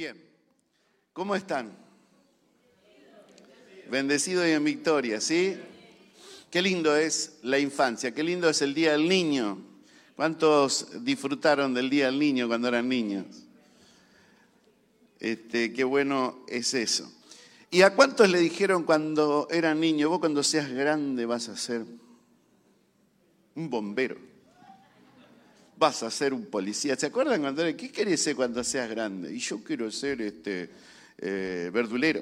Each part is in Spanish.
Bien, ¿cómo están? Bendecido y en victoria, ¿sí? Qué lindo es la infancia, qué lindo es el Día del Niño. ¿Cuántos disfrutaron del Día del Niño cuando eran niños? Este, qué bueno es eso. ¿Y a cuántos le dijeron cuando eran niños, vos cuando seas grande vas a ser un bombero? Vas a ser un policía. ¿Se acuerdan cuando era, qué querés ser cuando seas grande? Y yo quiero ser este eh, verdulero.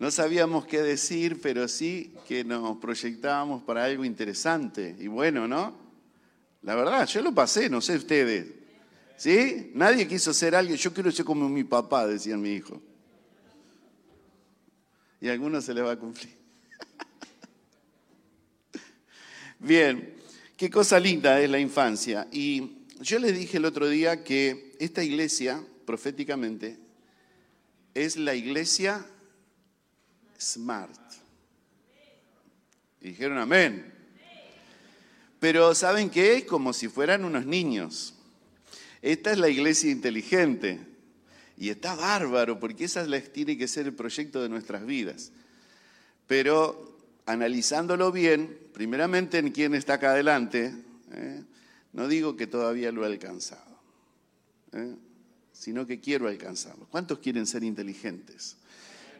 No sabíamos qué decir, pero sí que nos proyectábamos para algo interesante y bueno, ¿no? La verdad, yo lo pasé, no sé ustedes. ¿Sí? Nadie quiso ser alguien, yo quiero ser como mi papá, decía mi hijo. Y a algunos se les va a cumplir. Bien, qué cosa linda es la infancia. Y yo les dije el otro día que esta iglesia, proféticamente, es la iglesia smart. Y dijeron amén. Pero ¿saben qué? Como si fueran unos niños. Esta es la iglesia inteligente. Y está bárbaro, porque esa tiene que ser el proyecto de nuestras vidas. Pero analizándolo bien, primeramente en quien está acá adelante, ¿eh? no digo que todavía lo he alcanzado, ¿eh? sino que quiero alcanzarlo. ¿Cuántos quieren ser inteligentes?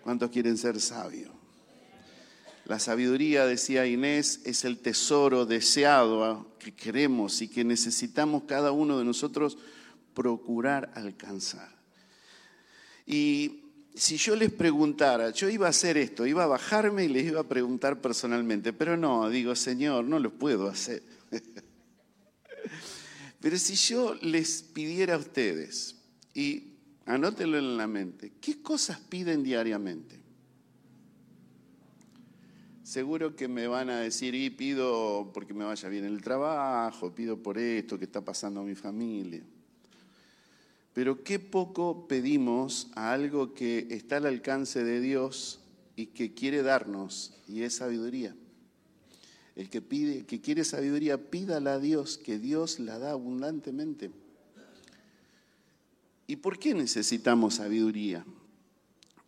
¿Cuántos quieren ser sabios? La sabiduría, decía Inés, es el tesoro deseado que queremos y que necesitamos cada uno de nosotros procurar alcanzar. Y si yo les preguntara, yo iba a hacer esto, iba a bajarme y les iba a preguntar personalmente, pero no, digo, Señor, no lo puedo hacer. pero si yo les pidiera a ustedes, y Anótelo en la mente. ¿Qué cosas piden diariamente? Seguro que me van a decir, y pido porque me vaya bien el trabajo, pido por esto que está pasando a mi familia. Pero qué poco pedimos a algo que está al alcance de Dios y que quiere darnos, y es sabiduría. El que pide, que quiere sabiduría, pídala a Dios, que Dios la da abundantemente. ¿Y por qué necesitamos sabiduría?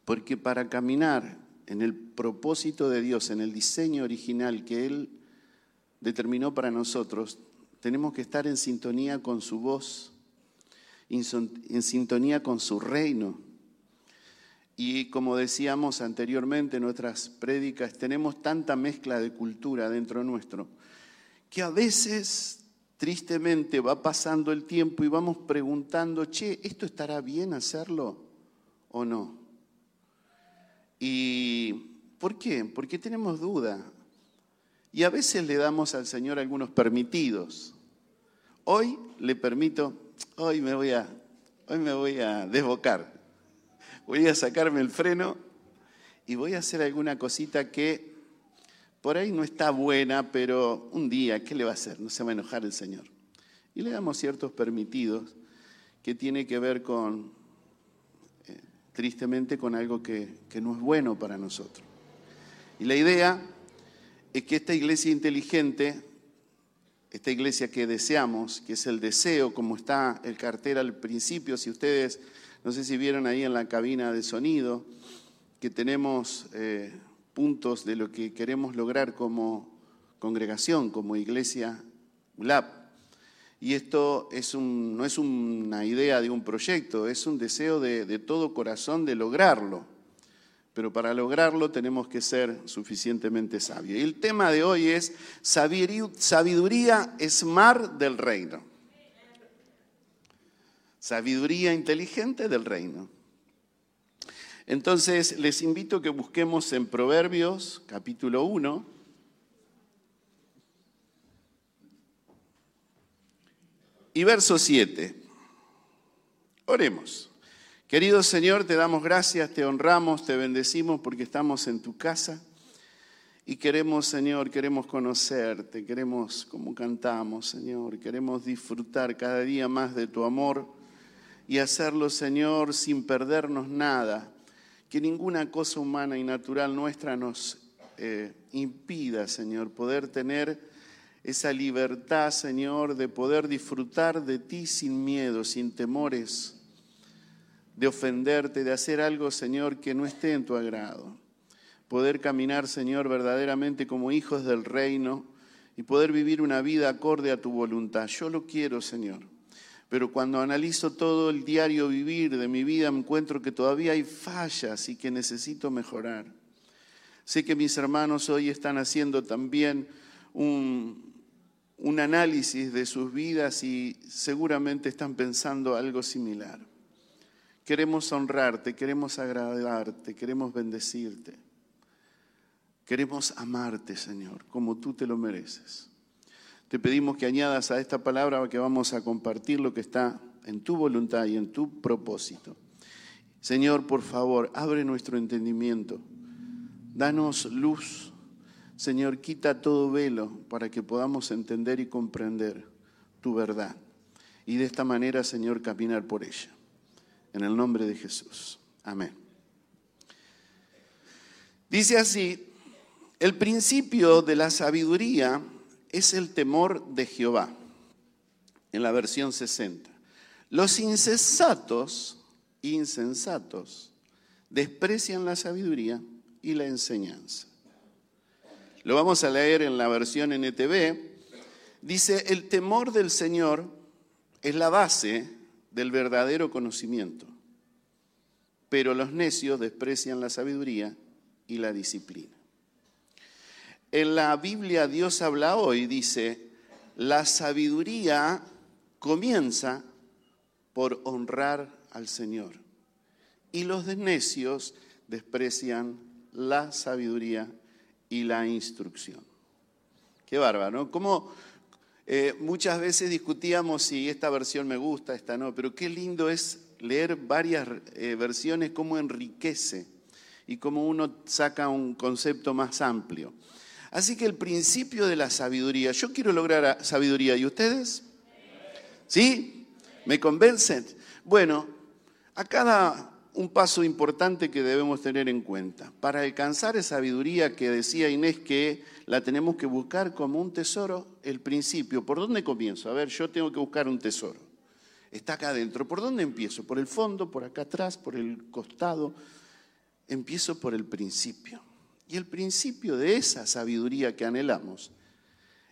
Porque para caminar en el propósito de Dios, en el diseño original que Él determinó para nosotros, tenemos que estar en sintonía con su voz, en sintonía con su reino. Y como decíamos anteriormente en nuestras prédicas, tenemos tanta mezcla de cultura dentro nuestro que a veces tristemente va pasando el tiempo y vamos preguntando, che, ¿esto estará bien hacerlo o no? ¿Y por qué? Porque tenemos duda. Y a veces le damos al Señor algunos permitidos. Hoy le permito, hoy me voy a, hoy me voy a desbocar. Voy a sacarme el freno y voy a hacer alguna cosita que por ahí no está buena, pero un día, ¿qué le va a hacer? No se va a enojar el Señor. Y le damos ciertos permitidos que tiene que ver con, eh, tristemente, con algo que, que no es bueno para nosotros. Y la idea es que esta iglesia inteligente, esta iglesia que deseamos, que es el deseo, como está el cartel al principio, si ustedes, no sé si vieron ahí en la cabina de sonido, que tenemos eh, puntos de lo que queremos lograr como congregación, como iglesia ULAP. Y esto es un, no es una idea de un proyecto, es un deseo de, de todo corazón de lograrlo. Pero para lograrlo tenemos que ser suficientemente sabios. Y el tema de hoy es sabiduría es mar del reino. Sabiduría inteligente del reino. Entonces, les invito a que busquemos en Proverbios capítulo 1. Y verso 7. Oremos. Querido Señor, te damos gracias, te honramos, te bendecimos porque estamos en tu casa. Y queremos, Señor, queremos conocerte, queremos, como cantamos, Señor, queremos disfrutar cada día más de tu amor y hacerlo, Señor, sin perdernos nada, que ninguna cosa humana y natural nuestra nos eh, impida, Señor, poder tener esa libertad, Señor, de poder disfrutar de ti sin miedo, sin temores, de ofenderte, de hacer algo, Señor, que no esté en tu agrado. Poder caminar, Señor, verdaderamente como hijos del reino y poder vivir una vida acorde a tu voluntad. Yo lo quiero, Señor. Pero cuando analizo todo el diario vivir de mi vida, me encuentro que todavía hay fallas y que necesito mejorar. Sé que mis hermanos hoy están haciendo también un, un análisis de sus vidas y seguramente están pensando algo similar. Queremos honrarte, queremos agradarte, queremos bendecirte. Queremos amarte, Señor, como tú te lo mereces. Te pedimos que añadas a esta palabra que vamos a compartir lo que está en tu voluntad y en tu propósito. Señor, por favor, abre nuestro entendimiento. Danos luz. Señor, quita todo velo para que podamos entender y comprender tu verdad. Y de esta manera, Señor, caminar por ella. En el nombre de Jesús. Amén. Dice así, el principio de la sabiduría es el temor de Jehová, en la versión 60. Los insensatos, insensatos, desprecian la sabiduría y la enseñanza. Lo vamos a leer en la versión NTV. Dice, el temor del Señor es la base del verdadero conocimiento, pero los necios desprecian la sabiduría y la disciplina. En la Biblia Dios habla hoy, dice, la sabiduría comienza por honrar al Señor. Y los necios desprecian la sabiduría y la instrucción. Qué bárbaro, ¿no? Como eh, muchas veces discutíamos si esta versión me gusta, esta no, pero qué lindo es leer varias eh, versiones, cómo enriquece y cómo uno saca un concepto más amplio. Así que el principio de la sabiduría, yo quiero lograr sabiduría, ¿y ustedes? ¿Sí? ¿Me convencen? Bueno, acá da un paso importante que debemos tener en cuenta. Para alcanzar esa sabiduría que decía Inés que la tenemos que buscar como un tesoro, el principio, ¿por dónde comienzo? A ver, yo tengo que buscar un tesoro. Está acá adentro. ¿Por dónde empiezo? ¿Por el fondo? ¿Por acá atrás? ¿Por el costado? Empiezo por el principio. Y el principio de esa sabiduría que anhelamos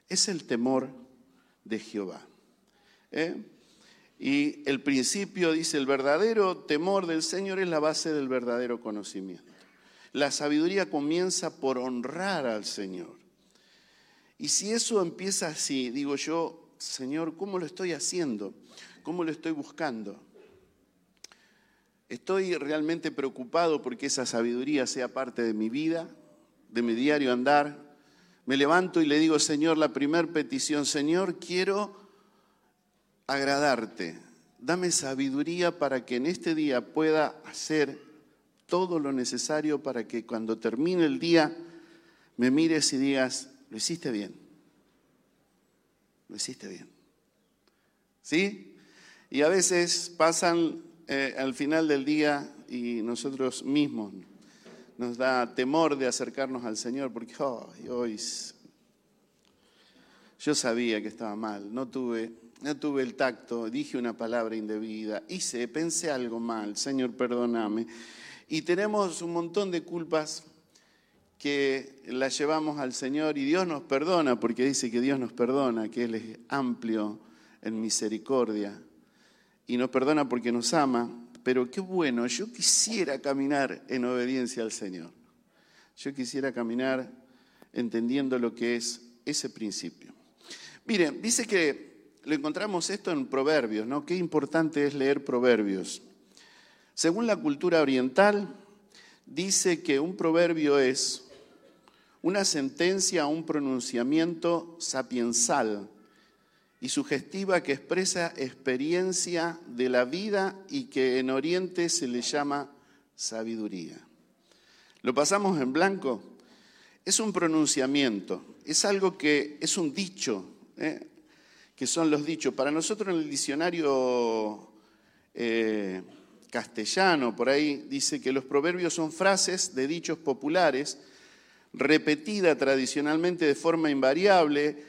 es el temor de Jehová. ¿eh? Y el principio dice, el verdadero temor del Señor es la base del verdadero conocimiento. La sabiduría comienza por honrar al Señor. Y si eso empieza así, digo yo, Señor, ¿cómo lo estoy haciendo? ¿Cómo lo estoy buscando? ¿Estoy realmente preocupado porque esa sabiduría sea parte de mi vida? de mi diario andar, me levanto y le digo, Señor, la primera petición, Señor, quiero agradarte. Dame sabiduría para que en este día pueda hacer todo lo necesario para que cuando termine el día me mires y digas, lo hiciste bien. Lo hiciste bien. ¿Sí? Y a veces pasan eh, al final del día y nosotros mismos nos da temor de acercarnos al Señor porque hoy yo sabía que estaba mal, no tuve, no tuve el tacto, dije una palabra indebida, hice, pensé algo mal, Señor, perdóname. Y tenemos un montón de culpas que las llevamos al Señor y Dios nos perdona porque dice que Dios nos perdona, que Él es amplio en misericordia y nos perdona porque nos ama pero qué bueno, yo quisiera caminar en obediencia al Señor. Yo quisiera caminar entendiendo lo que es ese principio. Miren, dice que lo encontramos esto en Proverbios, ¿no? Qué importante es leer Proverbios. Según la cultura oriental, dice que un proverbio es una sentencia, un pronunciamiento sapiensal y sugestiva que expresa experiencia de la vida y que en Oriente se le llama sabiduría. Lo pasamos en blanco. Es un pronunciamiento, es algo que es un dicho, ¿eh? Que son los dichos. Para nosotros en el diccionario eh, castellano, por ahí dice que los proverbios son frases de dichos populares repetidas tradicionalmente de forma invariable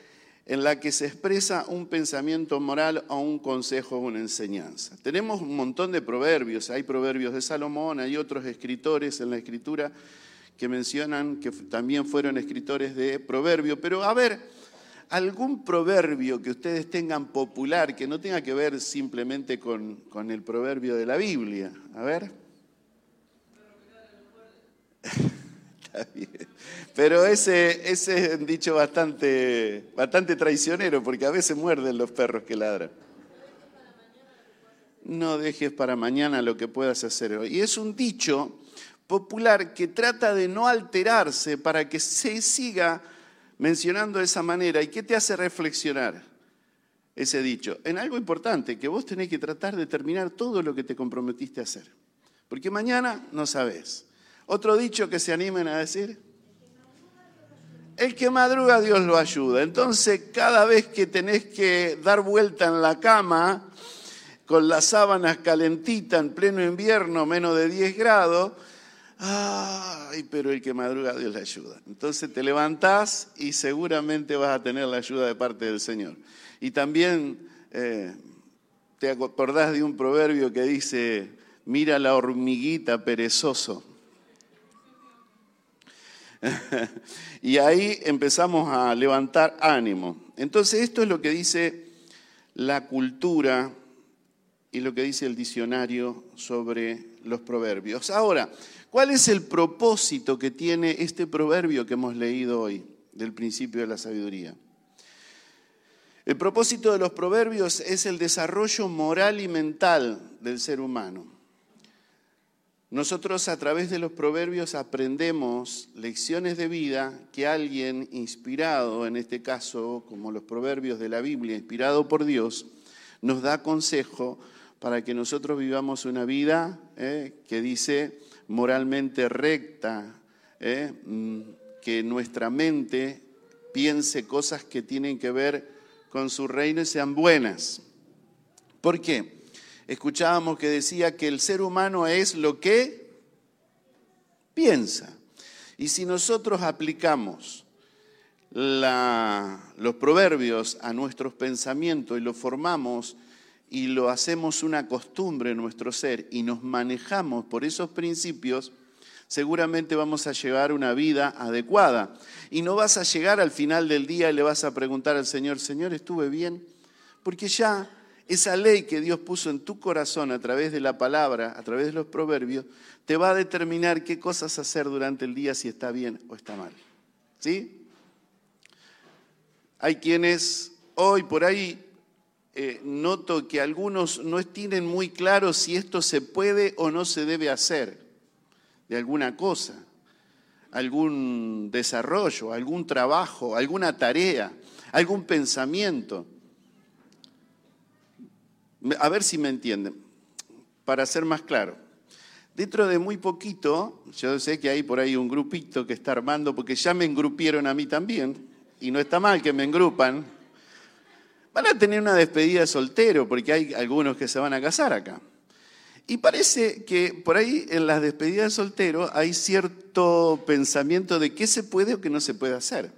en la que se expresa un pensamiento moral o un consejo o una enseñanza. Tenemos un montón de proverbios, hay proverbios de Salomón, hay otros escritores en la escritura que mencionan que también fueron escritores de proverbio, pero a ver, algún proverbio que ustedes tengan popular que no tenga que ver simplemente con, con el proverbio de la Biblia, a ver. Está bien. Pero ese, ese es un dicho bastante, bastante traicionero, porque a veces muerden los perros que ladran. No dejes para mañana lo que puedas hacer hoy. Y es un dicho popular que trata de no alterarse para que se siga mencionando de esa manera. ¿Y qué te hace reflexionar ese dicho? En algo importante, que vos tenés que tratar de terminar todo lo que te comprometiste a hacer. Porque mañana no sabes. Otro dicho que se animen a decir. El que madruga Dios lo ayuda. Entonces cada vez que tenés que dar vuelta en la cama con las sábanas calentitas en pleno invierno, menos de 10 grados, ay, pero el que madruga Dios le ayuda. Entonces te levantás y seguramente vas a tener la ayuda de parte del Señor. Y también eh, te acordás de un proverbio que dice, mira la hormiguita perezoso y ahí empezamos a levantar ánimo. Entonces esto es lo que dice la cultura y lo que dice el diccionario sobre los proverbios. Ahora, ¿cuál es el propósito que tiene este proverbio que hemos leído hoy del principio de la sabiduría? El propósito de los proverbios es el desarrollo moral y mental del ser humano. Nosotros a través de los proverbios aprendemos lecciones de vida que alguien inspirado, en este caso como los proverbios de la Biblia, inspirado por Dios, nos da consejo para que nosotros vivamos una vida eh, que dice moralmente recta, eh, mm, que nuestra mente piense cosas que tienen que ver con su reino y sean buenas. ¿Por qué? escuchábamos que decía que el ser humano es lo que piensa. Y si nosotros aplicamos los proverbios a nuestros pensamientos y lo formamos y lo hacemos una costumbre en nuestro ser y nos manejamos por esos principios, seguramente vamos a llevar una vida adecuada. Y no vas a llegar al final del día y le vas a preguntar al Señor, Señor, ¿estuve bien? Porque ya esa ley que Dios puso en tu corazón a través de la palabra, a través de los proverbios, te va a determinar qué cosas hacer durante el día, si está bien o está mal. ¿Sí? Hay quienes hoy por ahí eh, noto que algunos no tienen muy claro si esto se puede o no se debe hacer de alguna cosa, algún desarrollo, algún trabajo, alguna tarea, algún pensamiento. A ver si me entienden, para ser más claro. Dentro de muy poquito, yo sé que hay por ahí un grupito que está armando, porque ya me engrupieron a mí también, y no está mal que me engrupan. Van a tener una despedida de soltero, porque hay algunos que se van a casar acá. Y parece que por ahí en las despedidas de soltero hay cierto pensamiento de qué se puede o qué no se puede hacer.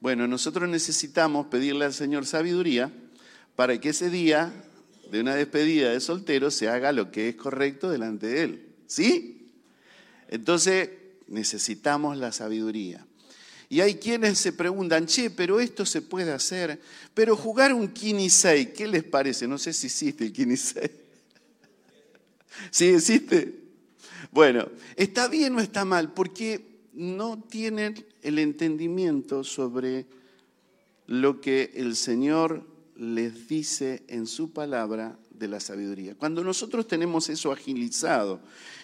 Bueno, nosotros necesitamos pedirle al Señor sabiduría para que ese día de una despedida de soltero se haga lo que es correcto delante de él. ¿Sí? Entonces necesitamos la sabiduría. Y hay quienes se preguntan, che, pero esto se puede hacer, pero jugar un Kini 6, ¿qué les parece? No sé si existe el Kini 6. ¿Sí existe? Bueno, ¿está bien o está mal? Porque no tienen el entendimiento sobre lo que el Señor les dice en su palabra de la sabiduría. Cuando nosotros tenemos eso agilizado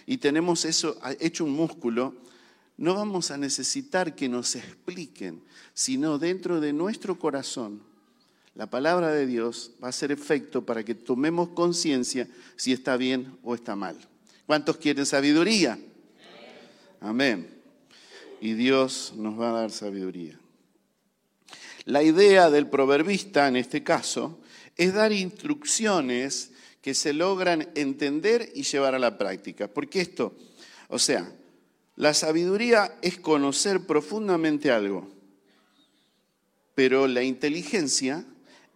y tenemos eso hecho un músculo, no vamos a necesitar que nos expliquen, sino dentro de nuestro corazón, la palabra de Dios va a hacer efecto para que tomemos conciencia si está bien o está mal. ¿Cuántos quieren sabiduría? Amén. Y Dios nos va a dar sabiduría. La idea del proverbista, en este caso, es dar instrucciones que se logran entender y llevar a la práctica. Porque esto, o sea, la sabiduría es conocer profundamente algo. Pero la inteligencia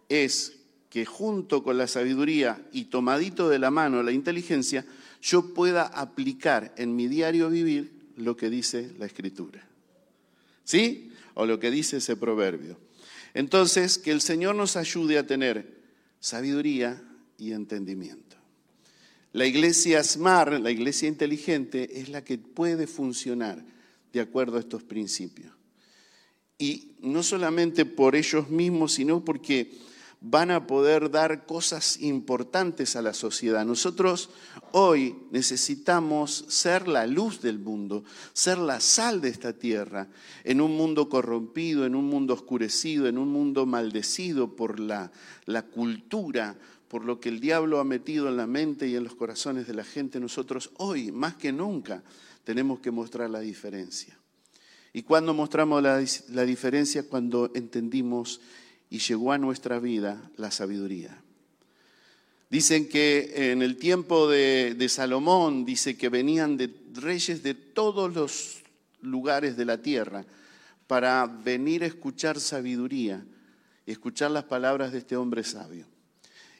es que junto con la sabiduría y tomadito de la mano la inteligencia, yo pueda aplicar en mi diario vivir lo que dice la escritura. ¿Sí? O lo que dice ese proverbio. Entonces, que el Señor nos ayude a tener sabiduría y entendimiento. La iglesia smart, la iglesia inteligente, es la que puede funcionar de acuerdo a estos principios. Y no solamente por ellos mismos, sino porque van a poder dar cosas importantes a la sociedad. Nosotros hoy necesitamos ser la luz del mundo, ser la sal de esta tierra, en un mundo corrompido, en un mundo oscurecido, en un mundo maldecido por la, la cultura, por lo que el diablo ha metido en la mente y en los corazones de la gente. Nosotros hoy, más que nunca, tenemos que mostrar la diferencia. ¿Y cuando mostramos la, diferencia? Cuando entendimos y llegó a nuestra vida la sabiduría. Dicen que en el tiempo de, Salomón, dice que venían de reyes de todos los lugares de la tierra para venir a escuchar sabiduría escuchar las palabras de este hombre sabio.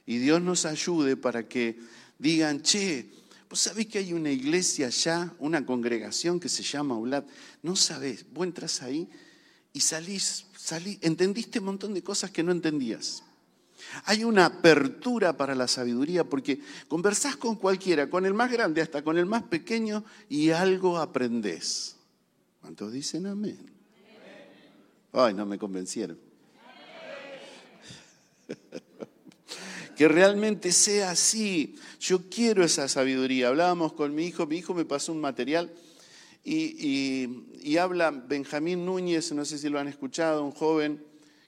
Y Dios nos ayude para que digan, che, vos sabés que hay una iglesia allá, una congregación que se llama Ulat, no sabés, vos entras ahí y salís, salís, entendiste un montón de cosas que no entendías. Hay una apertura para la sabiduría porque conversás con cualquiera, con el más grande hasta con el más pequeño y algo aprendés. ¿Cuántos dicen amén? Ay, no me convencieron. Que realmente sea así. Yo quiero esa sabiduría. Hablábamos con mi hijo, mi hijo me pasó un material y, habla Benjamín Núñez, no sé si lo han escuchado, un joven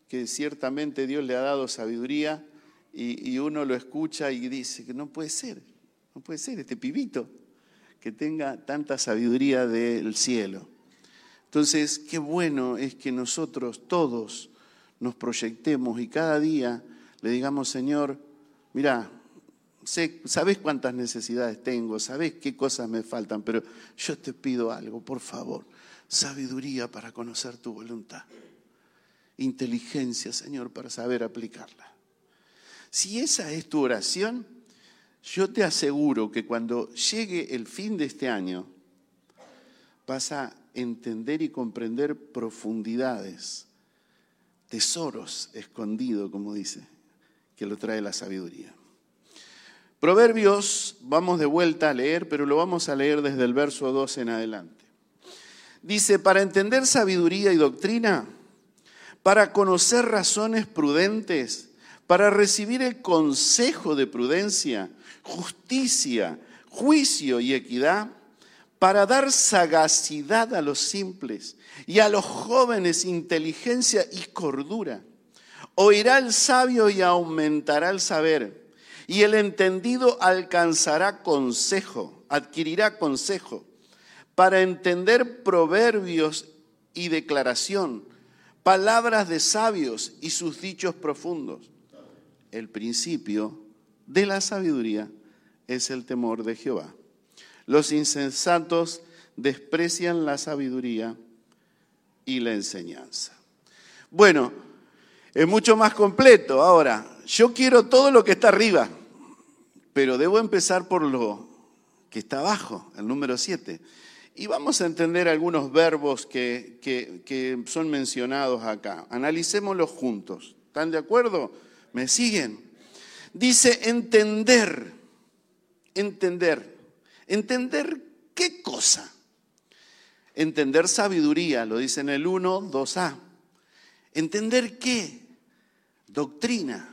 que ciertamente Dios le ha dado sabiduría y, uno lo escucha y dice que no puede ser, no puede ser este pibito que tenga tanta sabiduría del cielo. Entonces, qué bueno es que nosotros todos nos proyectemos y cada día le digamos, Señor, mira, sabes cuántas necesidades tengo, sabes qué cosas me faltan, pero yo te pido algo, por favor, sabiduría para conocer tu voluntad, inteligencia, Señor, para saber aplicarla. Si esa es tu oración, yo te aseguro que cuando llegue el fin de este año, vas a entender y comprender profundidades, tesoros escondidos, como dice, que lo trae la sabiduría. Proverbios, vamos de vuelta a leer, pero lo vamos a leer desde el verso 2 en adelante. Dice, para entender sabiduría y doctrina, para conocer razones prudentes, para recibir el consejo de prudencia, justicia, juicio y equidad, para dar sagacidad a los simples y a los jóvenes inteligencia y cordura. Oirá el sabio y aumentará el saber y el entendido alcanzará consejo, adquirirá consejo para entender proverbios y declaración, palabras de sabios y sus dichos profundos. El principio de la sabiduría es el temor de Jehová. Los insensatos desprecian la sabiduría y la enseñanza. Bueno, es mucho más completo. Ahora, yo quiero todo lo que está arriba, pero debo empezar por lo que está abajo, el número 7. Y vamos a entender algunos verbos que, que son mencionados acá. Analicémoslos juntos. ¿Están de acuerdo? ¿Me siguen? Dice entender. Entender. ¿Entender qué cosa? Entender sabiduría, lo dice en el 1, 2a. ¿Entender qué? Doctrina.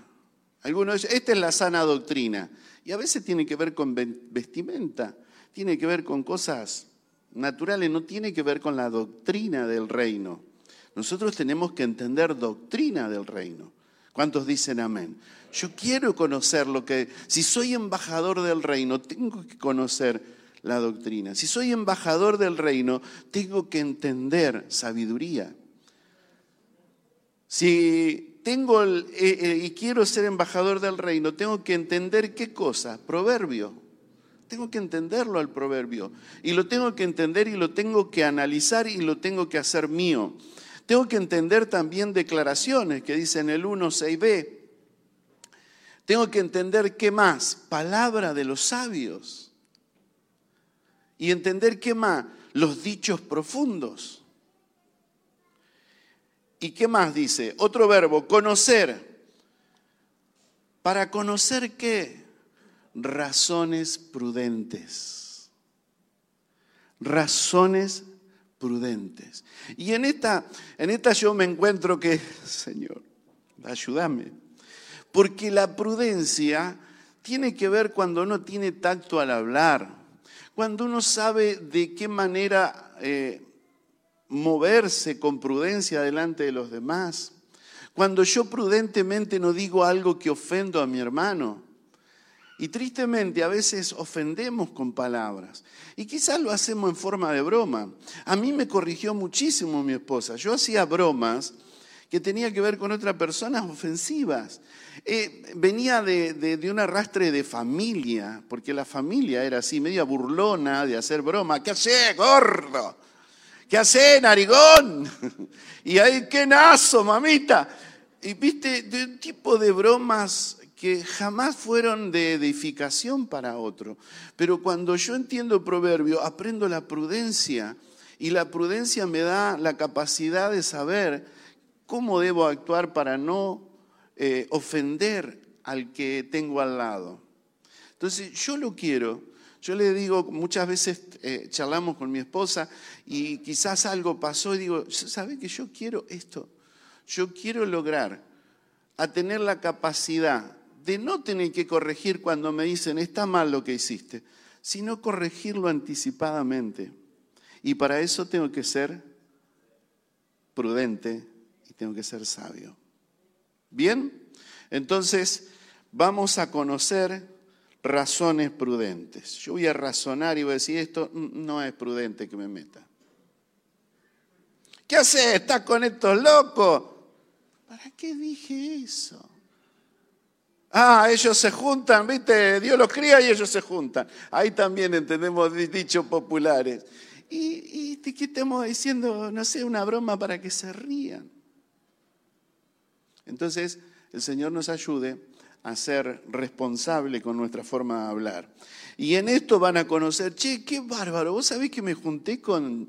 Algunos dicen, esta es la sana doctrina. Y a veces tiene que ver con vestimenta, tiene que ver con cosas naturales, no tiene que ver con la doctrina del reino. Nosotros tenemos que entender doctrina del reino. ¿Cuántos dicen amén? Yo quiero conocer lo que, si soy embajador del reino, tengo que conocer la doctrina. Si soy embajador del reino, tengo que entender sabiduría. Si tengo el, eh, eh, y quiero ser embajador del reino, tengo que entender qué cosa, proverbio. Tengo que entenderlo al proverbio. Y lo tengo que entender y lo tengo que analizar y lo tengo que hacer mío. Tengo que entender también declaraciones que dicen el 1, 6b. Tengo que entender qué más, palabra de los sabios. Y entender qué más, los dichos profundos. ¿Y qué más dice? Otro verbo, conocer. ¿Para conocer qué? Razones prudentes. Razones prudentes. Y en esta, en esta yo me encuentro que, Señor, ayúdame porque la prudencia tiene que ver cuando uno tiene tacto al hablar, cuando uno sabe de qué manera eh, moverse con prudencia delante de los demás, cuando yo prudentemente no digo algo que ofendo a mi hermano. Y tristemente a veces ofendemos con palabras. Y quizás lo hacemos en forma de broma. A mí me corrigió muchísimo mi esposa. Yo hacía bromas que tenía que ver con otras personas ofensivas. Eh, venía de, de, un arrastre de familia, porque la familia era así, media burlona de hacer broma. ¿Qué hace, gordo? ¿Qué hace, narigón? Y ahí, qué nazo, mamita. Y viste, de un tipo de bromas que jamás fueron de edificación para otro. Pero cuando yo entiendo proverbio, aprendo la prudencia. Y la prudencia me da la capacidad de saber cómo debo actuar para no eh, ofender al que tengo al lado. Entonces, yo lo quiero. Yo le digo, muchas veces eh, charlamos con mi esposa y quizás algo pasó y digo, ¿sabe que yo quiero esto? Yo quiero lograr a tener la capacidad de no tener que corregir cuando me dicen, está mal lo que hiciste, sino corregirlo anticipadamente. Y para eso tengo que ser prudente y tengo que ser sabio. Bien, entonces vamos a conocer razones prudentes. Yo voy a razonar y voy a decir, esto no es prudente que me meta. ¿Qué haces? ¿Estás con estos locos? ¿Para qué dije eso? Ah, ellos se juntan, ¿viste? Dios los cría y ellos se juntan. Ahí también entendemos dichos populares. Y, y ¿qué estamos diciendo? No sé, una broma para que se rían. Entonces, el Señor nos ayude a ser responsable con nuestra forma de hablar. Y en esto van a conocer, che, qué bárbaro, vos sabés que me junté con,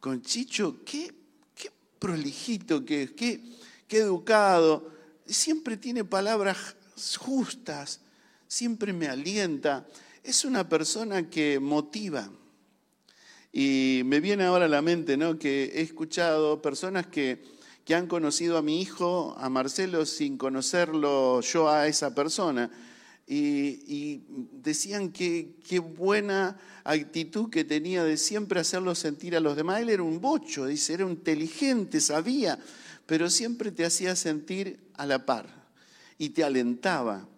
con Chicho, qué, qué prolijito que es, qué, qué educado, siempre tiene palabras justas, siempre me alienta. Es una persona que motiva. Y me viene ahora a la mente, ¿no? Que he escuchado personas que que han conocido a mi hijo, a Marcelo, sin conocerlo yo a esa persona. Y, decían que qué buena actitud que tenía de siempre hacerlo sentir a los demás. Él era un bocho, dice, era inteligente, sabía, pero siempre te hacía sentir a la par y te alentaba.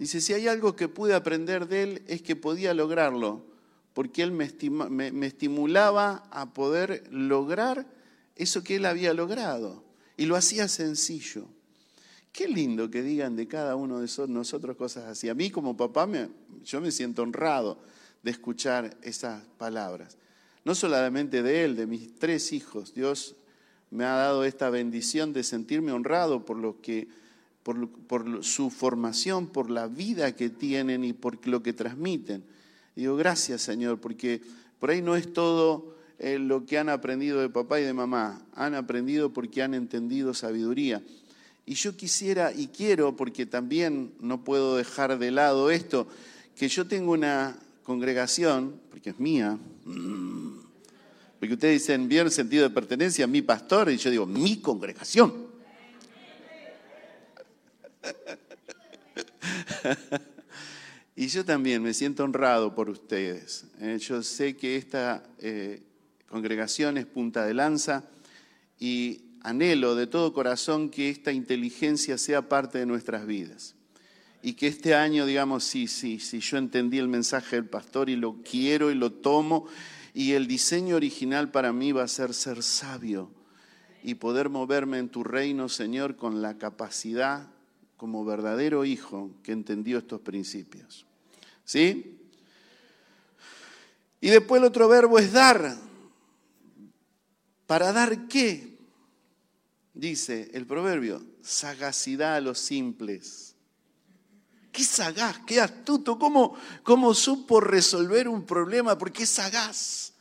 Dice, si hay algo que pude aprender de él es que podía lograrlo, porque él me, me estimulaba a poder lograr eso que él había logrado y lo hacía sencillo. Qué lindo que digan de cada uno de nosotros cosas así. A mí como papá me, yo me siento honrado de escuchar esas palabras. No solamente de él, de mis tres hijos. Dios me ha dado esta bendición de sentirme honrado por lo que por, por su formación, por la vida que tienen y por lo que transmiten. digo, gracias Señor, porque por ahí no es todo lo que han aprendido de papá y de mamá. Han aprendido porque han entendido sabiduría. Y yo quisiera y quiero, porque también no puedo dejar de lado esto, que yo tengo una congregación, porque es mía, porque ustedes dicen bien sentido de pertenencia, mi pastor, y yo digo, mi congregación. y yo también me siento honrado por ustedes. Eh, yo sé que esta eh, congregaciones Punta de Lanza y anhelo de todo corazón que esta inteligencia sea parte de nuestras vidas. Y que este año digamos, sí, sí, sí, yo entendí el mensaje del pastor y lo quiero y lo tomo. Y el diseño original para mí va a ser ser sabio y poder moverme en tu reino, Señor, con la capacidad como verdadero hijo que entendió estos principios. ¿Sí? Y después el otro verbo es dar. ¿Para dar qué? dice el proverbio, sagacidad a los simples. Qué sagaz, qué astuto, cómo, cómo supo resolver un problema, porque es sagaz.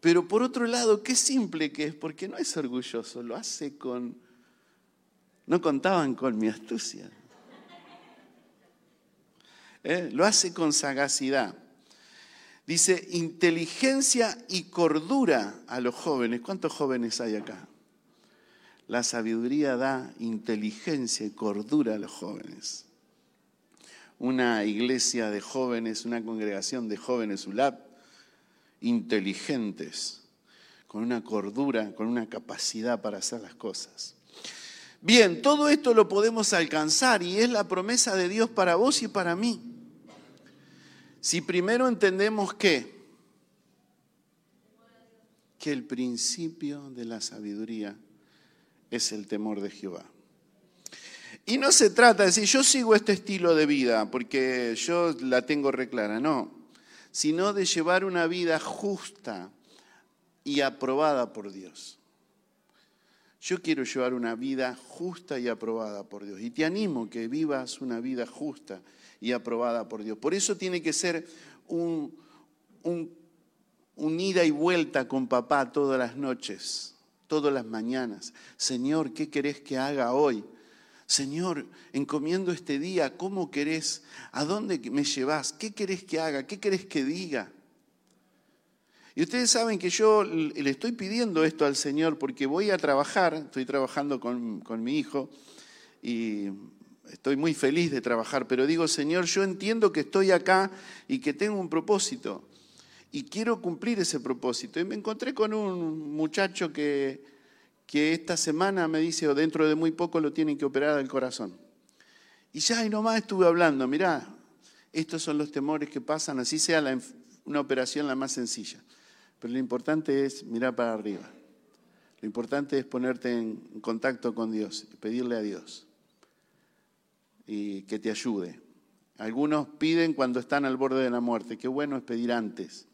Pero por otro lado, qué simple que es, porque no es orgulloso, lo hace con... No contaban con mi astucia. ¿Eh? Lo hace con sagacidad. Dice inteligencia y cordura a los jóvenes. ¿Cuántos jóvenes hay acá? La sabiduría da inteligencia y cordura a los jóvenes. Una iglesia de jóvenes, una congregación de jóvenes ULAP, inteligentes, con una cordura, con una capacidad para hacer las cosas. Bien, todo esto lo podemos alcanzar y es la promesa de Dios para vos y para mí. Si primero entendemos que, que el principio de la sabiduría es el temor de Jehová. Y no se trata de decir, yo sigo este estilo de vida porque yo la tengo reclara, no, sino de llevar una vida justa y aprobada por Dios. Yo quiero llevar una vida justa y aprobada por Dios. Y te animo que vivas una vida justa y aprobada por Dios. Por eso tiene que ser un, ida y vuelta con papá todas las noches, todas las mañanas. Señor, ¿qué querés que haga hoy? Señor, encomiendo este día, ¿cómo querés? ¿A dónde me llevas? ¿Qué querés que haga? ¿Qué querés que diga? Y ustedes saben que yo le estoy pidiendo esto al Señor porque voy a trabajar, estoy trabajando con, con mi hijo y estoy muy feliz de trabajar, pero digo, Señor, yo entiendo que estoy acá y que tengo un propósito y quiero cumplir ese propósito. Y me encontré con un muchacho que, que esta semana me dice, o dentro de muy poco lo tienen que operar del corazón. Y ya y nomás estuve hablando, mirá, estos son los temores que pasan, así sea una operación la más sencilla. Pero lo importante es mirar para arriba. Lo importante es ponerte en contacto con Dios y pedirle a Dios y que te ayude. Algunos piden cuando están al borde de la muerte, qué bueno es pedir antes.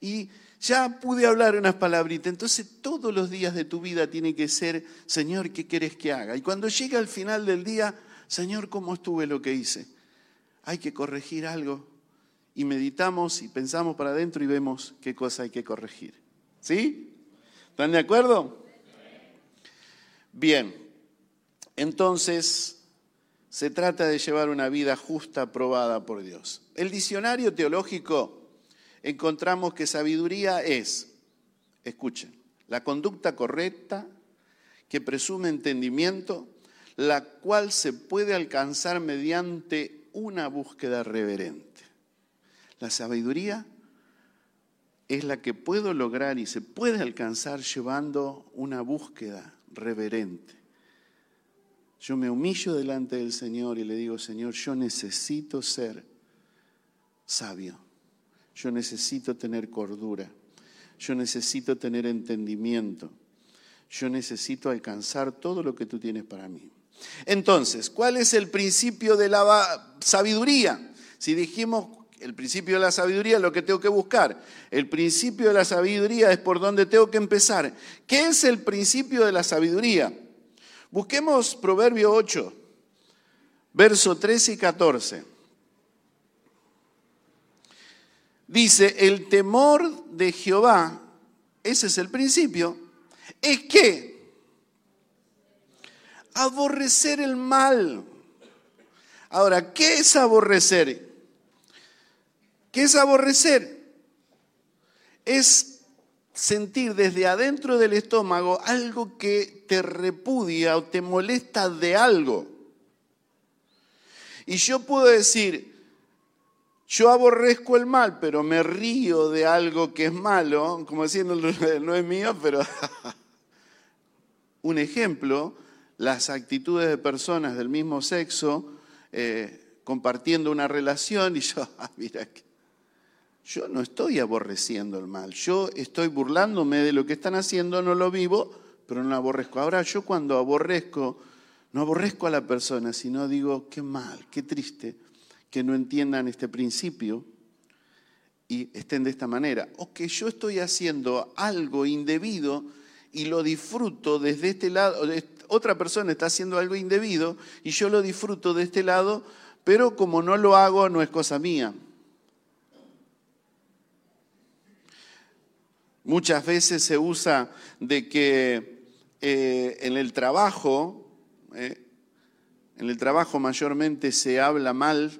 Y ya pude hablar unas palabritas, entonces todos los días de tu vida tiene que ser, Señor, ¿qué querés que haga? Y cuando llega al final del día, Señor, ¿cómo estuve lo que hice? Hay que corregir algo. Y meditamos y pensamos para adentro y vemos qué cosa hay que corregir. ¿Sí? ¿Están de acuerdo? Bien, entonces se trata de llevar una vida justa aprobada por Dios. El diccionario teológico encontramos que sabiduría es, escuchen, la conducta correcta que presume entendimiento, la cual se puede alcanzar mediante una búsqueda reverente. La sabiduría es la que puedo lograr y se puede alcanzar llevando una búsqueda reverente yo me humillo delante del Señor y le digo, Señor, yo necesito ser sabio. Yo necesito tener cordura. Yo necesito tener entendimiento. Yo necesito alcanzar todo lo que tú tienes para mí. Entonces, ¿cuál es el principio de la sabiduría? Si dijimos el principio de la sabiduría es lo que tengo que buscar. El principio de la sabiduría es por donde tengo que empezar. ¿Qué es el principio de la sabiduría? Busquemos Proverbio 8, verso 13 y 14. Dice, el temor de Jehová, ese es el principio, es que aborrecer el mal. Ahora, ¿qué es aborrecer? ¿Qué es aborrecer? Es sentir desde adentro del estómago algo que te repudia o te molesta de algo. Y yo puedo decir, yo aborrezco el mal, pero me río de algo que es malo, como diciendo, no es mío, pero un ejemplo, las actitudes de personas del mismo sexo eh, compartiendo una relación y yo, ah, mira, yo no estoy aborreciendo el mal, yo estoy burlándome de lo que están haciendo, no lo vivo, pero no lo aborrezco. Ahora yo cuando aborrezco, no aborrezco a la persona, sino digo, qué mal, qué triste que no entiendan este principio y estén de esta manera. O que yo estoy haciendo algo indebido y lo disfruto desde este lado. Otra persona está haciendo algo indebido y yo lo disfruto de este lado, pero como no lo hago no es cosa mía. Muchas veces se usa de que eh, en el trabajo, eh, en el trabajo mayormente se habla mal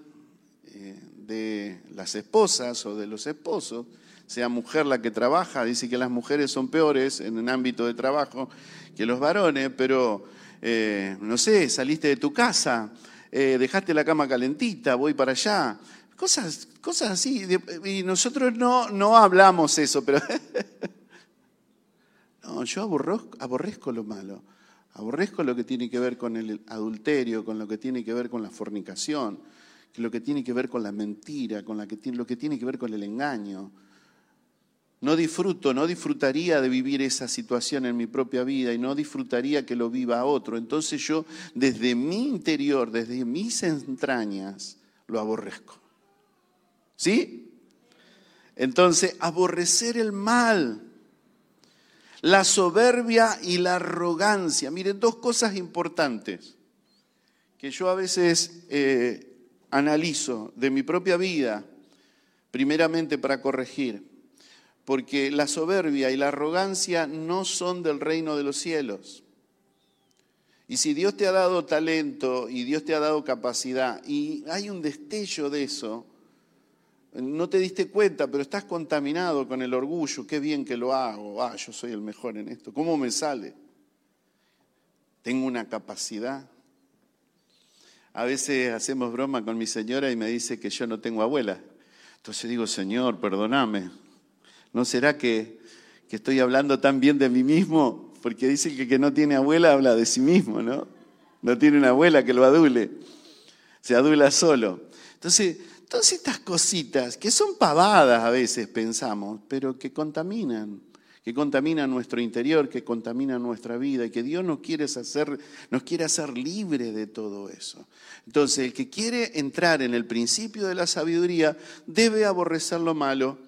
eh, de las esposas o de los esposos, sea mujer la que trabaja, dice que las mujeres son peores en el ámbito de trabajo que los varones, pero no sé, saliste de tu casa, dejaste la cama calentita, voy para allá, Cosas, cosas así. Y nosotros no, no hablamos eso, pero... no, yo aborrezco lo malo. Aborrezco lo que tiene que ver con el adulterio, con lo que tiene que ver con la fornicación, lo que tiene que ver con la mentira, con lo que tiene que ver con el engaño. No disfruto, no disfrutaría de vivir esa situación en mi propia vida y no disfrutaría que lo viva otro. Entonces yo desde mi interior, desde mis entrañas, lo aborrezco. ¿Sí? Entonces, aborrecer el mal, la soberbia y la arrogancia. Miren, dos cosas importantes que yo a veces eh, analizo de mi propia vida, primeramente para corregir, porque la soberbia y la arrogancia no son del reino de los cielos. Y si Dios te ha dado talento y Dios te ha dado capacidad y hay un destello de eso, no te diste cuenta, pero estás contaminado con el orgullo, qué bien que lo hago, ah, yo soy el mejor en esto, ¿cómo me sale? Tengo una capacidad. A veces hacemos broma con mi señora y me dice que yo no tengo abuela. Entonces digo, Señor, perdóname, ¿no será que, que estoy hablando tan bien de mí mismo? Porque dice que que no tiene abuela habla de sí mismo, ¿no? No tiene una abuela que lo adule, se adula solo. Entonces, Todas estas cositas que son pavadas a veces pensamos, pero que contaminan, que contaminan nuestro interior, que contaminan nuestra vida y que Dios nos quiere hacer, nos quiere hacer libre de todo eso. Entonces, el que quiere entrar en el principio de la sabiduría debe aborrecer lo malo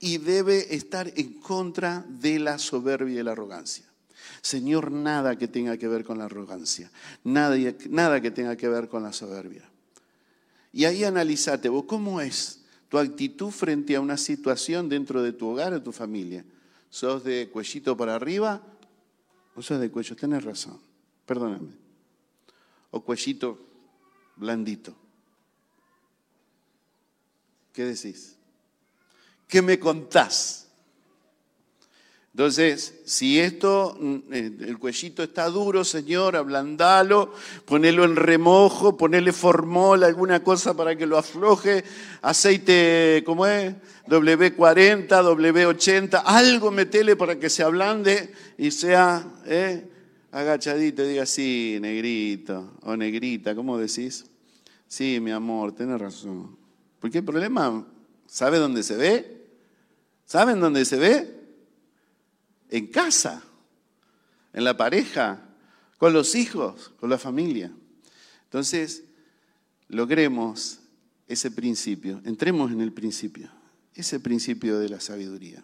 y debe estar en contra de la soberbia y la arrogancia. Señor, nada que tenga que ver con la arrogancia, nada, nada que tenga que ver con la soberbia. Y ahí analízate, vos, ¿cómo es tu actitud frente a una situación dentro de tu hogar o tu familia? ¿Sos de cuellito para arriba o sos de cuello? Tienes razón, perdóname. O cuellito blandito. ¿Qué decís? ¿Qué me contás? Entonces, si esto, mm, eh, el cuellito está duro, Señor, ablandalo, ponelo en remojo, ponele formol, alguna cosa para que lo afloje, aceite, ¿cómo es? W40, W80, algo metele para que se ablande y sea eh, agachadito, diga sí, negrito o negrita, ¿cómo decís? Sí, mi amor, tenés razón. ¿Por qué el problema? ¿Sabe dónde se ve? ¿Saben dónde se ve? En casa, en la pareja, con los hijos, con la familia. Entonces, logremos ese principio, entremos en el principio, ese principio de la sabiduría.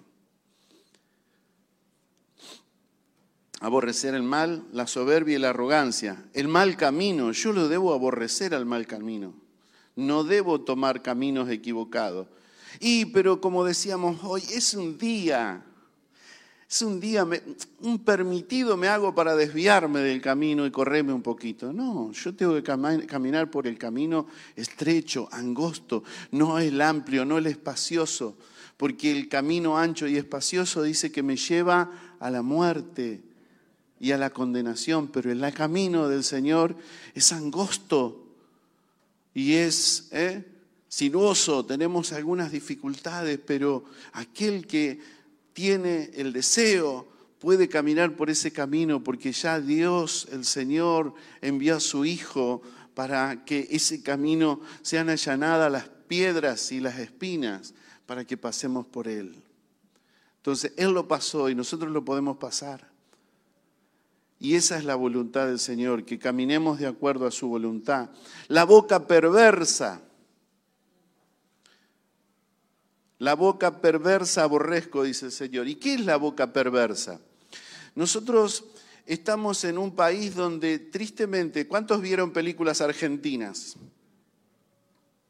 Aborrecer el mal, la soberbia y la arrogancia, el mal camino, yo lo debo aborrecer al mal camino, no debo tomar caminos equivocados. Y, pero como decíamos hoy, es un día, es un día, un permitido me hago para desviarme del camino y correrme un poquito. No, yo tengo que caminar por el camino estrecho, angosto, no el amplio, no el espacioso, porque el camino ancho y espacioso dice que me lleva a la muerte y a la condenación, pero el camino del Señor es angosto y es ¿eh? sinuoso, tenemos algunas dificultades, pero aquel que tiene el deseo, puede caminar por ese camino porque ya Dios, el Señor, envió a su Hijo para que ese camino sean allanadas las piedras y las espinas para que pasemos por él. Entonces, Él lo pasó y nosotros lo podemos pasar. Y esa es la voluntad del Señor, que caminemos de acuerdo a su voluntad. La boca perversa La boca perversa aborrezco, dice el Señor. ¿Y qué es la boca perversa? Nosotros estamos en un país donde tristemente, ¿cuántos vieron películas argentinas?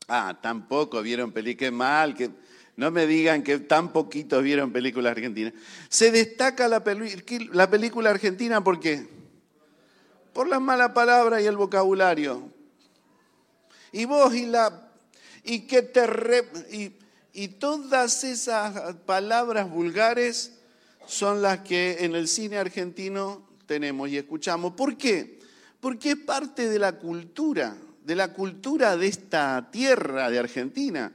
Ah, tampoco vieron películas, mal, que no me digan que tan poquitos vieron películas argentinas. Se destaca la, la película argentina ¿por qué? Por las malas palabras y el vocabulario. Y vos y la y que te y, y todas esas palabras vulgares son las que en el cine argentino tenemos y escuchamos. ¿Por qué? Porque es parte de la cultura, de la cultura de esta tierra de Argentina.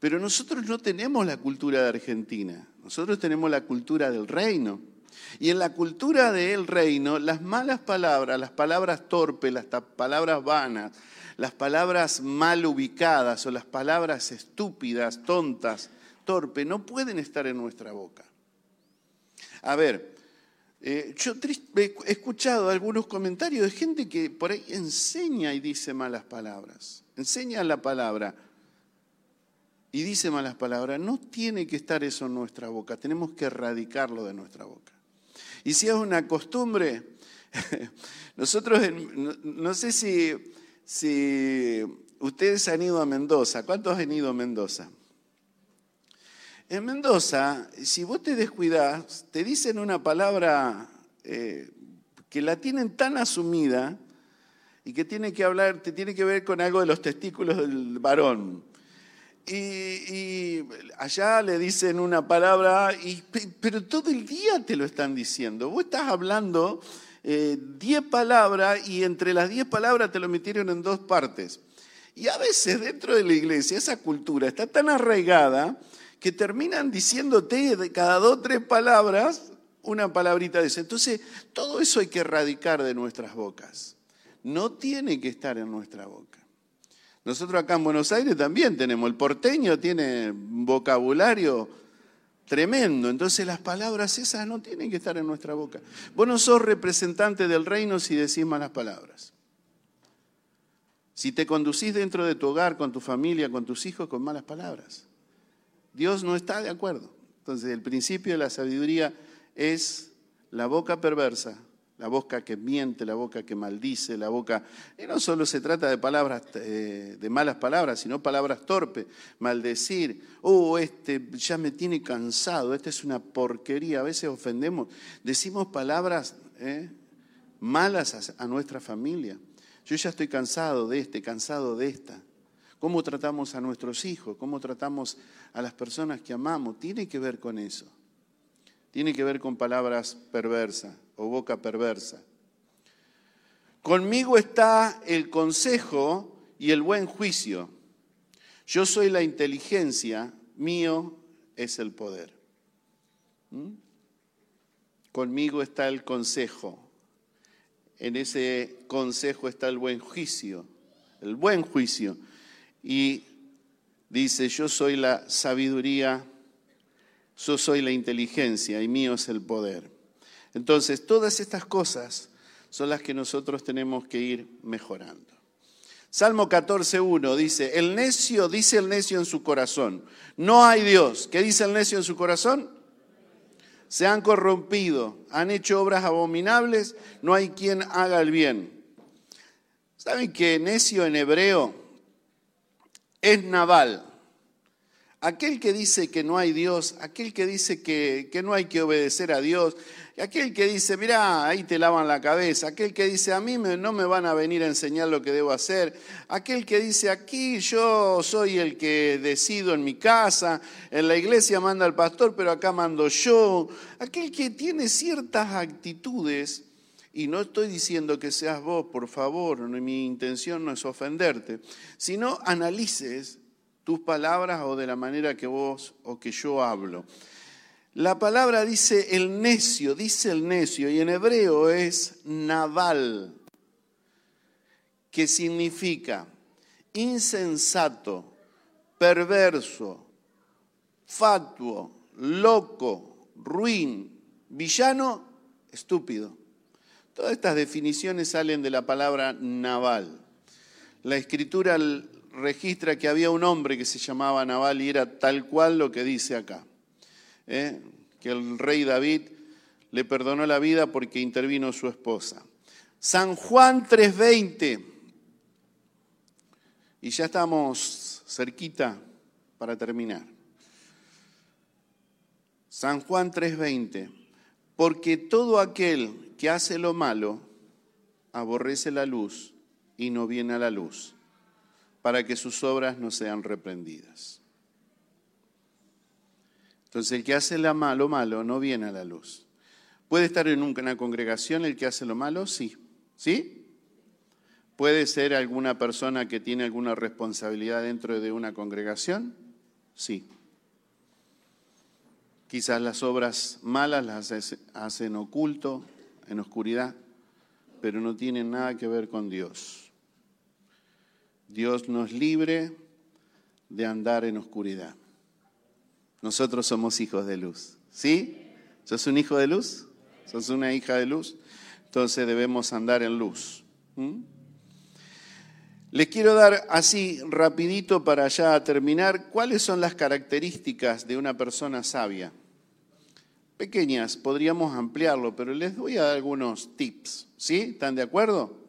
Pero nosotros no tenemos la cultura de Argentina, nosotros tenemos la cultura del reino. Y en la cultura del reino, las malas palabras, las palabras torpes, las palabras vanas, las palabras mal ubicadas o las palabras estúpidas, tontas, torpes, no pueden estar en nuestra boca. A ver, eh, yo he escuchado algunos comentarios de gente que por ahí enseña y dice malas palabras. Enseña la palabra y dice malas palabras. No tiene que estar eso en nuestra boca, tenemos que erradicarlo de nuestra boca. Y si es una costumbre, nosotros, no, sé si, si ustedes han ido a Mendoza. ¿Cuántos han ido a Mendoza? En Mendoza, si vos te descuidás, te dicen una palabra eh, que la tienen tan asumida y que tiene que hablar, te tiene que ver con algo de los testículos del varón. Y, allá le dicen una palabra, pero todo el día te lo están diciendo. Vos estás hablando eh, diez palabras y entre las diez palabras te lo metieron en dos partes. Y a veces dentro de la iglesia esa cultura está tan arraigada que terminan diciéndote de cada dos o tres palabras una palabrita de esa. Entonces, todo eso hay que erradicar de nuestras bocas. No tiene que estar en nuestra boca. Nosotros acá en Buenos Aires también tenemos, el porteño tiene vocabulario tremendo, entonces las palabras esas no tienen que estar en nuestra boca. Vos no sos representante del reino si decís malas palabras. Si te conducís dentro de tu hogar, con tu familia, con tus hijos, con malas palabras. Dios no está de acuerdo. Entonces, el principio de la sabiduría es la boca perversa, la boca que miente, la boca que maldice, la boca... Y no solo se trata de palabras, eh, de malas palabras, sino palabras torpes, maldecir, oh, este ya me tiene cansado, esta es una porquería. A veces ofendemos, decimos palabras eh, malas a nuestra familia. Yo ya estoy cansado de este, cansado de esta cómo tratamos a nuestros hijos, cómo tratamos a las personas que amamos, tiene que ver con eso. Tiene que ver con palabras perversas o boca perversa. Conmigo está el consejo y el buen juicio. Yo soy la inteligencia, mío es el poder. ¿Mm? Conmigo está el consejo. En ese consejo está el buen juicio. El buen juicio y dice, yo soy la sabiduría, yo soy la inteligencia y mío es el poder. Entonces, todas estas cosas son las que nosotros tenemos que ir mejorando. Salmo 14.1 dice, el necio, dice el necio en su corazón, no hay Dios. ¿Qué dice el necio en su corazón? Se han corrompido, han hecho obras abominables, no hay quien haga el bien. ¿Saben que necio en hebreo es Naval. Aquel que dice que no hay Dios, aquel que dice que, no hay que obedecer a Dios, aquel que dice, mira, ahí te lavan la cabeza, aquel que dice, a mí no me van a venir a enseñar lo que debo hacer, aquel que dice, aquí yo soy el que decido en mi casa, en la iglesia manda el pastor, pero acá mando yo, aquel que tiene ciertas actitudes y no estoy diciendo que seas vos, por favor, mi intención no es ofenderte, sino analices tus palabras o de la manera que vos o que yo hablo. La palabra dice el necio, dice el necio, y en hebreo es naval, que significa insensato, perverso, fatuo, loco, ruin, villano, estúpido. Todas estas definiciones salen de la palabra naval. La escritura registra que había un hombre que se llamaba Naval y era tal cual lo que dice acá. ¿eh? Que el rey David le perdonó la vida porque intervino su esposa. San Juan 3:20. Y ya estamos cerquita para terminar. San Juan 3:20. Porque todo aquel que hace lo malo aborrece la luz y no viene a la luz, para que sus obras no sean reprendidas. Entonces el que hace lo malo no viene a la luz. ¿Puede estar en una congregación el que hace lo malo? Sí. ¿Sí? ¿Puede ser alguna persona que tiene alguna responsabilidad dentro de una congregación? Sí. Quizás las obras malas las hacen oculto, en oscuridad, pero no tienen nada que ver con Dios. Dios nos libre de andar en oscuridad. Nosotros somos hijos de luz. ¿Sí? ¿Sos un hijo de luz? ¿Sos una hija de luz? Entonces debemos andar en luz. ¿Mm? Les quiero dar así rapidito para ya terminar cuáles son las características de una persona sabia. Pequeñas, podríamos ampliarlo, pero les voy a dar algunos tips. ¿Sí? ¿Están de acuerdo?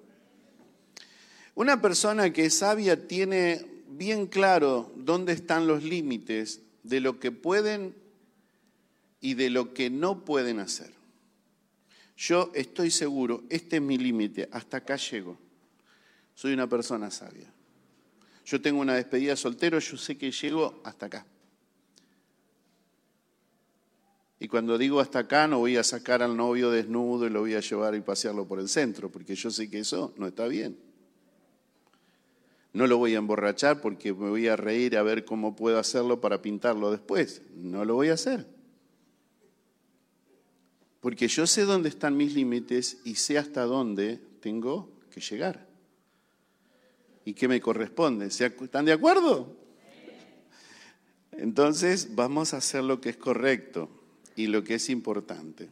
Una persona que es sabia tiene bien claro dónde están los límites de lo que pueden y de lo que no pueden hacer. Yo estoy seguro, este es mi límite, hasta acá llego. Soy una persona sabia. Yo tengo una despedida soltero, yo sé que llego hasta acá. Y cuando digo hasta acá, no voy a sacar al novio desnudo y lo voy a llevar y pasearlo por el centro, porque yo sé que eso no está bien. No lo voy a emborrachar porque me voy a reír a ver cómo puedo hacerlo para pintarlo después. No lo voy a hacer. Porque yo sé dónde están mis límites y sé hasta dónde tengo que llegar. ¿Y qué me corresponde? ¿Están de acuerdo? Entonces vamos a hacer lo que es correcto y lo que es importante.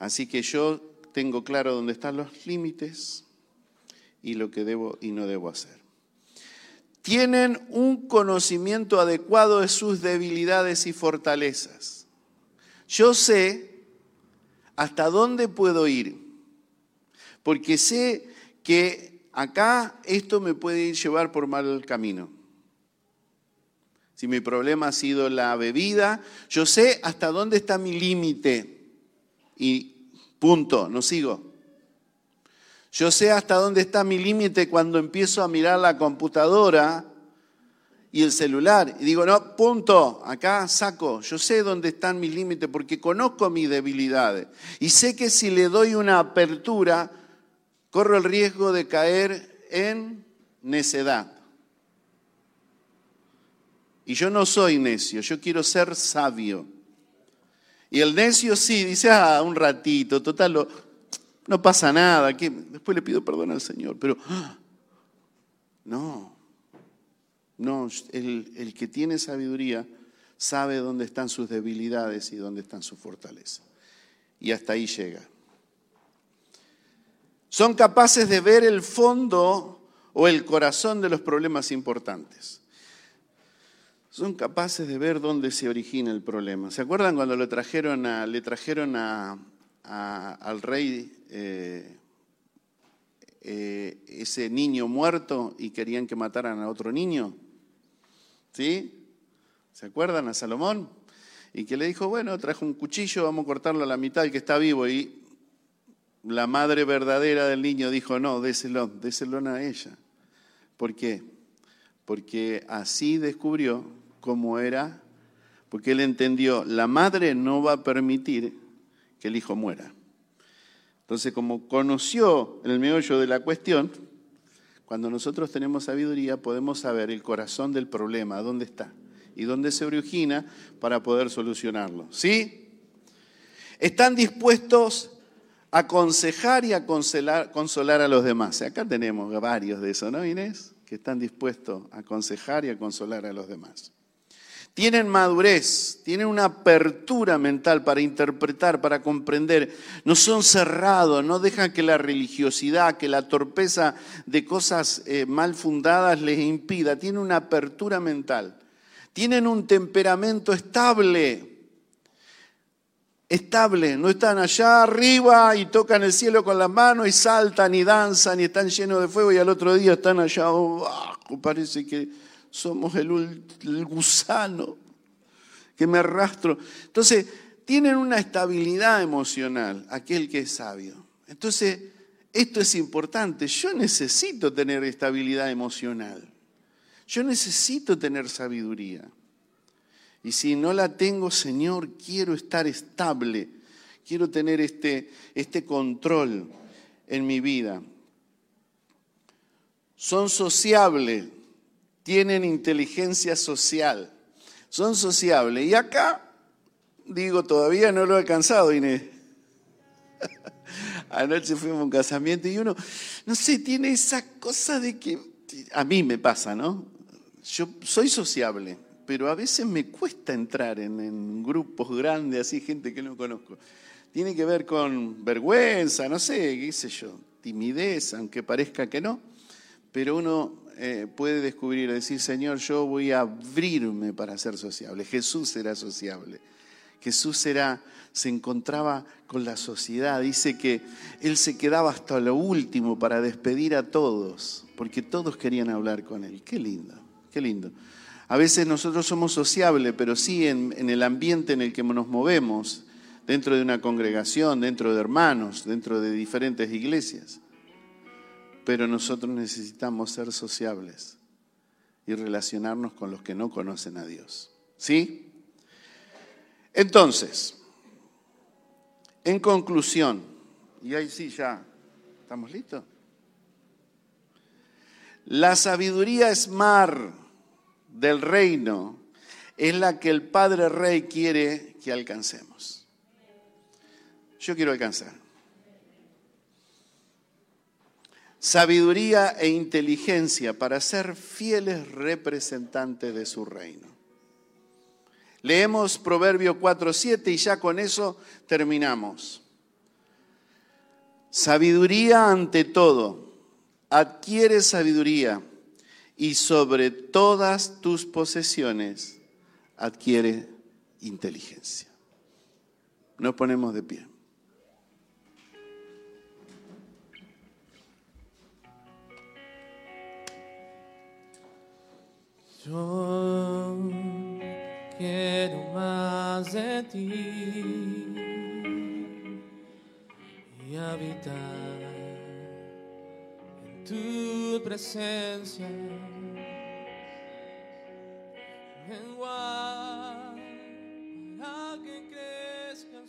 Así que yo tengo claro dónde están los límites y lo que debo y no debo hacer. Tienen un conocimiento adecuado de sus debilidades y fortalezas. Yo sé hasta dónde puedo ir, porque sé que acá esto me puede llevar por mal camino. Si mi problema ha sido la bebida, yo sé hasta dónde está mi límite. Y punto, no sigo. Yo sé hasta dónde está mi límite cuando empiezo a mirar la computadora y el celular. Y digo, no, punto, acá saco. Yo sé dónde están mis límites porque conozco mis debilidades. Y sé que si le doy una apertura, corro el riesgo de caer en necedad. Y yo no soy necio, yo quiero ser sabio. Y el necio sí, dice, ah, un ratito, total, no pasa nada, después le pido perdón al Señor, pero ¡ah! no, no, el, el que tiene sabiduría sabe dónde están sus debilidades y dónde están sus fortalezas. Y hasta ahí llega. Son capaces de ver el fondo o el corazón de los problemas importantes son capaces de ver dónde se origina el problema. ¿Se acuerdan cuando le trajeron, a, le trajeron al rey eh, eh, ese niño muerto y querían que mataran a otro niño? ¿Sí? ¿Se acuerdan a Salomón? Y que le dijo, bueno, trajo un cuchillo, vamos a cortarlo a la mitad, el que está vivo. Y la madre verdadera del niño dijo, no, déselo, déselo a ella. ¿Por qué? Porque así descubrió cómo era, porque él entendió, la madre no va a permitir que el hijo muera. Entonces, como conoció el meollo de la cuestión, cuando nosotros tenemos sabiduría podemos saber el corazón del problema, dónde está y dónde se origina para poder solucionarlo. ¿Sí? Están dispuestos a aconsejar y a consolar, consolar a los demás. Acá tenemos varios de eso, ¿no, Inés? Que están dispuestos a aconsejar y a consolar a los demás. Tienen madurez, tienen una apertura mental para interpretar, para comprender. No son cerrados, no dejan que la religiosidad, que la torpeza de cosas eh, mal fundadas les impida. Tienen una apertura mental. Tienen un temperamento estable. estable, no están allá arriba y tocan el cielo con las manos y saltan y danzan y están llenos de fuego y al otro día están allá abajo. Parece que somos el, gusano que me arrastro. Entonces, tienen una estabilidad emocional, aquel que es sabio. Entonces, esto es importante. Yo necesito tener estabilidad emocional. Yo necesito tener sabiduría. Y si no la tengo, Señor, quiero estar estable, quiero tener este, este control en mi vida. Son sociables, tienen inteligencia social, son sociables. Y acá, digo, todavía no lo he alcanzado, Inés. Anoche fuimos a un casamiento y uno, no sé, tiene esa cosa de que, a mí me pasa, ¿no? Yo soy sociable, pero a veces me cuesta entrar en, grupos grandes, así, gente que no conozco. Tiene que ver con vergüenza, no sé, qué sé yo, timidez, aunque parezca que no, pero uno eh, puede descubrir, decir, Señor, yo voy a abrirme para ser sociable. Jesús era sociable. Jesús era, se encontraba con la sociedad. Dice que Él se quedaba hasta lo último para despedir a todos, porque todos querían hablar con Él. Qué lindo, qué lindo. A veces nosotros somos sociables, pero sí en, el ambiente en el que nos movemos, dentro de una congregación, dentro de hermanos, dentro de diferentes iglesias. Pero nosotros necesitamos ser sociables y relacionarnos con los que no conocen a Dios. ¿Sí? Entonces, en conclusión, y ahí sí ya, ¿estamos listos? La sabiduría es mar del reino es la que el Padre Rey quiere que alcancemos. Yo quiero alcanzar. Sabiduría e inteligencia para ser fieles representantes de su reino. Leemos Proverbio 4.7 y ya con eso terminamos. Sabiduría ante todo. Adquiere sabiduría y sobre todas tus posesiones adquiere inteligencia. Nos ponemos de pie. Yo quiero más de ti y habitar en tu presencia. Menguar para que crezca.